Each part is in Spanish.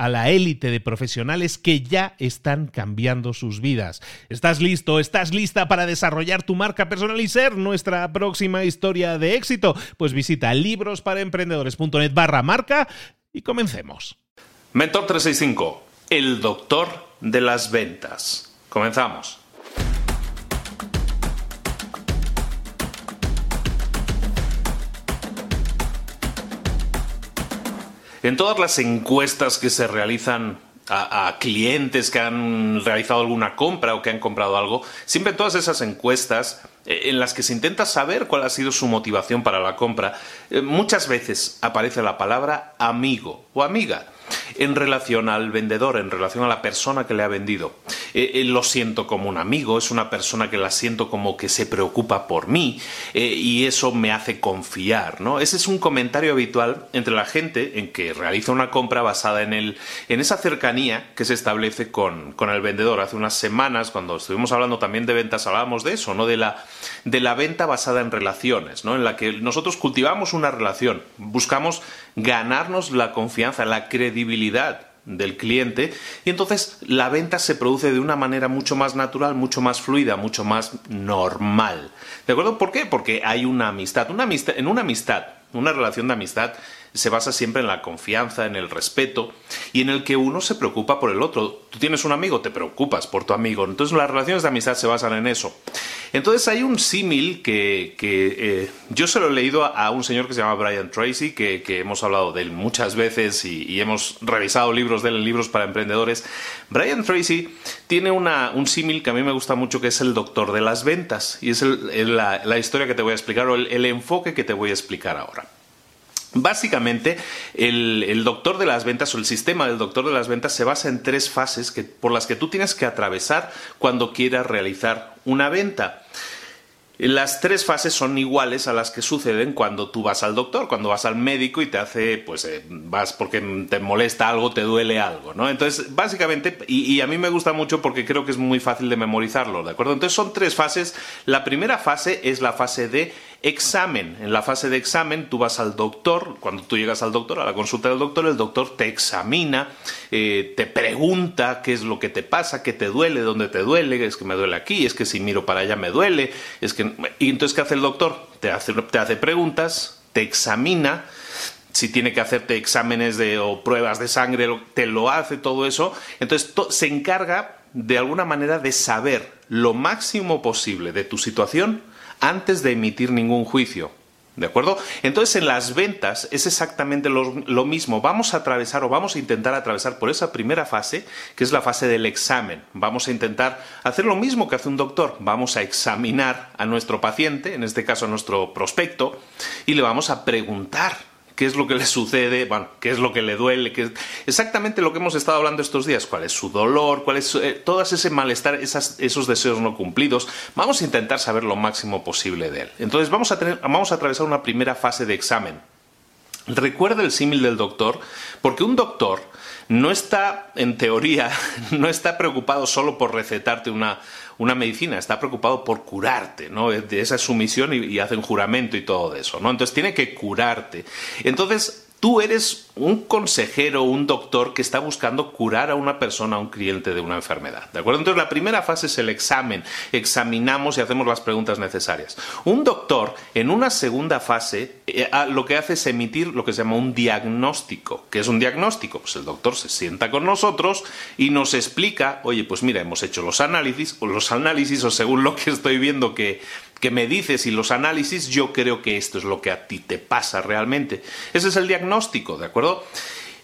a la élite de profesionales que ya están cambiando sus vidas. ¿Estás listo? ¿Estás lista para desarrollar tu marca personal y ser nuestra próxima historia de éxito? Pues visita librosparaemprendedores.net barra marca y comencemos. Mentor 365, el doctor de las ventas. Comenzamos. En todas las encuestas que se realizan a, clientes que han realizado alguna compra o que han comprado algo, siempre en todas esas encuestas eh, en las que se intenta saber cuál ha sido su motivación para la compra, eh, muchas veces aparece la palabra amigo o amiga en relación al vendedor, en relación a la persona que le ha vendido. Eh, eh, lo siento como un amigo, es una persona que la siento como que se preocupa por mí eh, y eso me hace confiar, ¿no? Ese es un comentario habitual entre la gente en que realiza una compra basada en, el, en esa cercanía que se establece con, con el vendedor. Hace unas semanas, cuando estuvimos hablando también de ventas, hablábamos de eso, ¿no? De la, de la venta basada en relaciones, ¿no? En la que nosotros cultivamos una relación, buscamos ganarnos la confianza, la credibilidad del cliente y entonces la venta se produce de una manera mucho más natural, mucho más fluida, mucho más normal. ¿De acuerdo? ¿Por qué? Porque hay una amistad. Una amistad en una amistad, una relación de amistad se basa siempre en la confianza, en el respeto y en el que uno se preocupa por el otro. Tú tienes un amigo, te preocupas por tu amigo. Entonces las relaciones de amistad se basan en eso. Entonces hay un símil que, eh, yo se lo he leído a, un señor que se llama Brian Tracy, que, hemos hablado de él muchas veces y, hemos revisado libros de él, libros para emprendedores. Brian Tracy tiene un símil que a mí me gusta mucho, que es el doctor de las ventas. Y es la, historia que te voy a explicar o el enfoque que te voy a explicar ahora. Básicamente, el, doctor de las ventas o el sistema del doctor de las ventas se basa en tres fases por las que tú tienes que atravesar cuando quieras realizar una venta. Las tres fases son iguales a las que suceden cuando tú vas al doctor, cuando vas al médico y te hace, pues eh, vas porque te molesta algo, te duele algo, ¿no? Entonces, básicamente, y, a mí me gusta mucho porque creo que es muy fácil de memorizarlo, ¿de acuerdo? Entonces son tres fases. La primera fase es la fase de examen. En la fase de examen tú vas al doctor, cuando tú llegas al doctor, a la consulta del doctor, el doctor te examina, eh, te pregunta qué es lo que te pasa, qué te duele, dónde te duele, es que me duele aquí, es que si miro para allá me duele, es que y entonces, ¿qué hace el doctor? Te hace, te hace preguntas, te examina, si tiene que hacerte exámenes de, o pruebas de sangre, te lo hace todo eso. Entonces, se encarga de alguna manera de saber lo máximo posible de tu situación antes de emitir ningún juicio. ¿De acuerdo? Entonces en las ventas es exactamente lo, mismo. Vamos a atravesar o vamos a intentar atravesar por esa primera fase, que es la fase del examen. Vamos a intentar hacer lo mismo que hace un doctor. Vamos a examinar a nuestro paciente, en este caso a nuestro prospecto, y le vamos a preguntar qué es lo que le sucede, bueno, qué es lo que le duele, qué exactamente lo que hemos estado hablando estos días, cuál es su dolor, cuál es eh, todo ese malestar, esos deseos no cumplidos. Vamos a intentar saber lo máximo posible de él. Entonces vamos a, vamos a atravesar una primera fase de examen. Recuerda el símil del doctor, porque un doctor no está, en teoría, no está preocupado solo por recetarte una, una medicina, está preocupado por curarte, ¿no? Esa es su misión y, y hacen juramento y todo eso, ¿no? Entonces tiene que curarte. Entonces, Tú eres un consejero, un doctor que está buscando curar a una persona, a un cliente de una enfermedad. ¿De acuerdo? Entonces, la primera fase es el examen. Examinamos y hacemos las preguntas necesarias. Un doctor, en una segunda fase, eh, ah, lo que hace es emitir lo que se llama un diagnóstico. ¿Qué es un diagnóstico? Pues el doctor se sienta con nosotros y nos explica, oye, pues mira, hemos hecho los análisis, o los análisis, o según lo que estoy viendo que que me dices y los análisis, yo creo que esto es lo que a ti te pasa realmente. Ese es el diagnóstico, ¿de acuerdo?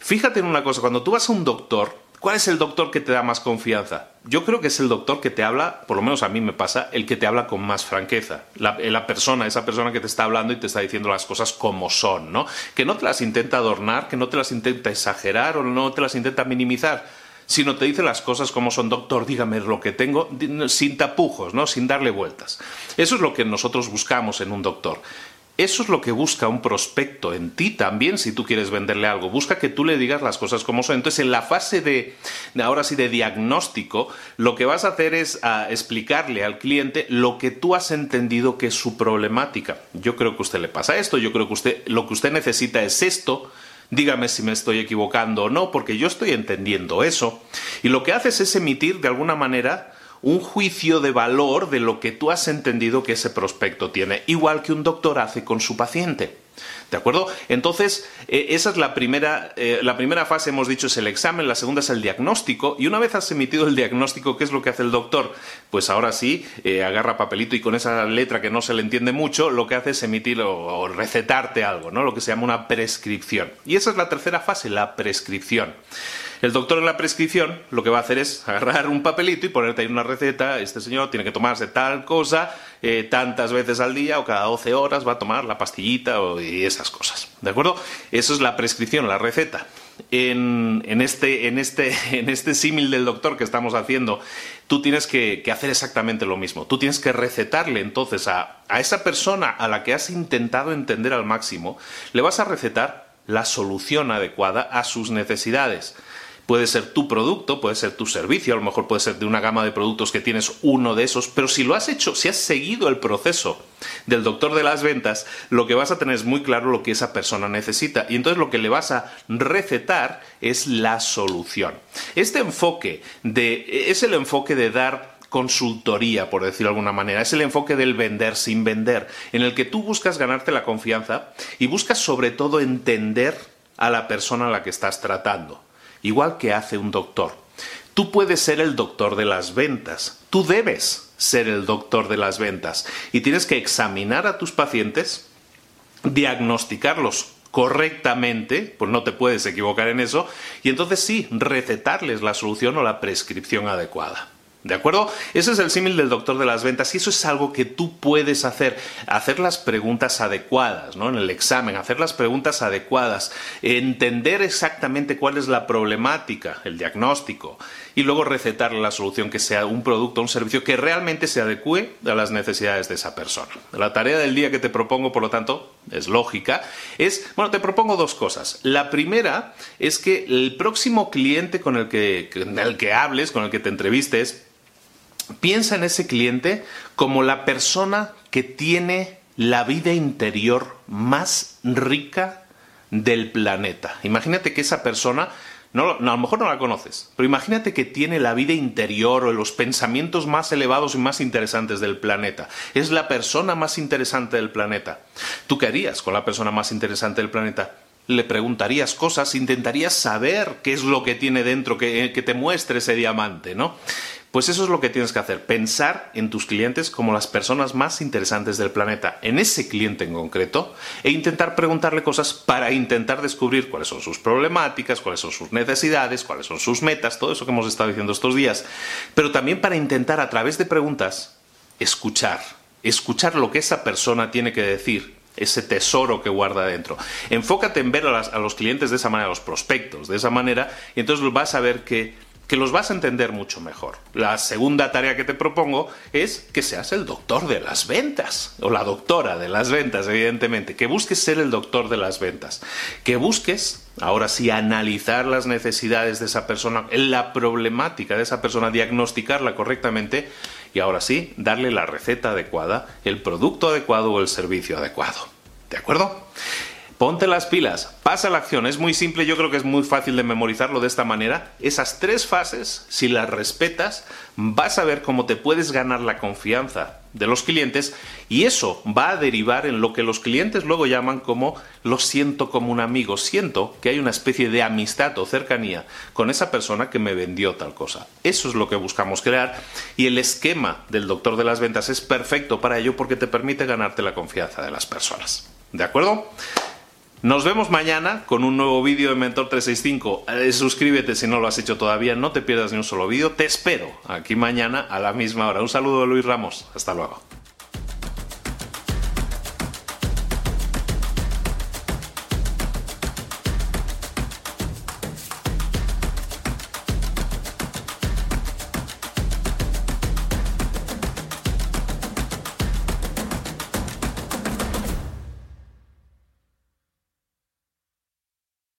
Fíjate en una cosa, cuando tú vas a un doctor, ¿cuál es el doctor que te da más confianza? Yo creo que es el doctor que te habla, por lo menos a mí me pasa, el que te habla con más franqueza. La, la, persona, esa persona que te está hablando y te está diciendo las cosas como son, ¿no? Que no te las intenta adornar, que no te las intenta exagerar o no te las intenta minimizar sino te dice las cosas como son, doctor, dígame lo que tengo, sin tapujos, ¿no? sin darle vueltas. Eso es lo que nosotros buscamos en un doctor. Eso es lo que busca un prospecto en ti también si tú quieres venderle algo. Busca que tú le digas las cosas como son. Entonces, en la fase de, ahora sí, de diagnóstico, lo que vas a hacer es a explicarle al cliente lo que tú has entendido que es su problemática. Yo creo que a usted le pasa esto, yo creo que usted, lo que usted necesita es esto, dígame si me estoy equivocando o no, porque yo estoy entendiendo eso. Y lo que haces es emitir de alguna manera un juicio de valor de lo que tú has entendido que ese prospecto tiene, igual que un doctor hace con su paciente. ¿De acuerdo? Entonces, eh, esa es la primera, eh, la primera fase, hemos dicho, es el examen, la segunda es el diagnóstico, y una vez has emitido el diagnóstico, ¿qué es lo que hace el doctor? Pues ahora sí, eh, agarra papelito y con esa letra que no se le entiende mucho, lo que hace es emitir o, recetarte algo, ¿no? Lo que se llama una prescripción. Y esa es la tercera fase, la prescripción. El doctor en la prescripción lo que va a hacer es agarrar un papelito y ponerte ahí una receta. Este señor tiene que tomarse tal cosa tantas veces al día o cada 12 horas va a tomar la pastillita y esas cosas. ¿De acuerdo? Eso es la prescripción, la receta. En, este, en, este, en este símil del doctor que estamos haciendo, tú tienes que, hacer exactamente lo mismo. Tú tienes que recetarle entonces a, a esa persona a la que has intentado entender al máximo, le vas a recetar la solución adecuada a sus necesidades. Puede ser tu producto, puede ser tu servicio, a lo mejor puede ser de una gama de productos que tienes uno de esos, pero si lo has hecho, si has seguido el proceso del doctor de las ventas, lo que vas a tener es muy claro lo que esa persona necesita y entonces lo que le vas a recetar es la solución. Este enfoque de, es el enfoque de dar consultoría, por decirlo de alguna manera. Es el enfoque del vender sin vender, en el que tú buscas ganarte la confianza y buscas sobre todo entender a la persona a la que estás tratando igual que hace un doctor. Tú puedes ser el doctor de las ventas, tú debes ser el doctor de las ventas y tienes que examinar a tus pacientes, diagnosticarlos correctamente, pues no te puedes equivocar en eso, y entonces sí, recetarles la solución o la prescripción adecuada. ¿De acuerdo? Ese es el símil del doctor de las ventas y eso es algo que tú puedes hacer, hacer las preguntas adecuadas, ¿no? En el examen, hacer las preguntas adecuadas, entender exactamente cuál es la problemática, el diagnóstico y luego recetar la solución que sea un producto, un servicio que realmente se adecue a las necesidades de esa persona. La tarea del día que te propongo, por lo tanto, es lógica, es, bueno, te propongo dos cosas. La primera es que el próximo cliente con el que, con el que hables, con el que te entrevistes, Piensa en ese cliente como la persona que tiene la vida interior más rica del planeta. Imagínate que esa persona, no, a lo mejor no la conoces, pero imagínate que tiene la vida interior o los pensamientos más elevados y más interesantes del planeta. Es la persona más interesante del planeta. ¿Tú qué harías con la persona más interesante del planeta? le preguntarías cosas, intentarías saber qué es lo que tiene dentro, que, que, te muestre ese diamante, ¿no? Pues eso es lo que tienes que hacer, pensar en tus clientes como las personas más interesantes del planeta, en ese cliente en concreto, e intentar preguntarle cosas para intentar descubrir cuáles son sus problemáticas, cuáles son sus necesidades, cuáles son sus metas, todo eso que hemos estado diciendo estos días, pero también para intentar a través de preguntas escuchar, escuchar lo que esa persona tiene que decir ese tesoro que guarda dentro. Enfócate en ver a, a, los clientes de esa manera, a los prospectos de esa manera, y entonces vas a ver que que los vas a entender mucho mejor. La segunda tarea que te propongo es que seas el doctor de las ventas, o la doctora de las ventas, evidentemente, que busques ser el doctor de las ventas, que busques, ahora sí, analizar las necesidades de esa persona, la problemática de esa persona, diagnosticarla correctamente y ahora sí, darle la receta adecuada, el producto adecuado o el servicio adecuado. ¿De acuerdo? Ponte las pilas, pasa la acción. Es muy simple, yo creo que es muy fácil de memorizarlo de esta manera. Esas tres fases, si las respetas, vas a ver cómo te puedes ganar la confianza de los clientes y eso va a derivar en lo que los clientes luego llaman como lo siento como un amigo. Siento que hay una especie de amistad o cercanía con esa persona que me vendió tal cosa. Eso es lo que buscamos crear y el esquema del doctor de las ventas es perfecto para ello porque te permite ganarte la confianza de las personas. ¿De acuerdo? Nos vemos mañana con un nuevo vídeo de Mentor 365. Eh, suscríbete si no lo has hecho todavía, no te pierdas ni un solo vídeo. Te espero aquí mañana a la misma hora. Un saludo de Luis Ramos. Hasta luego.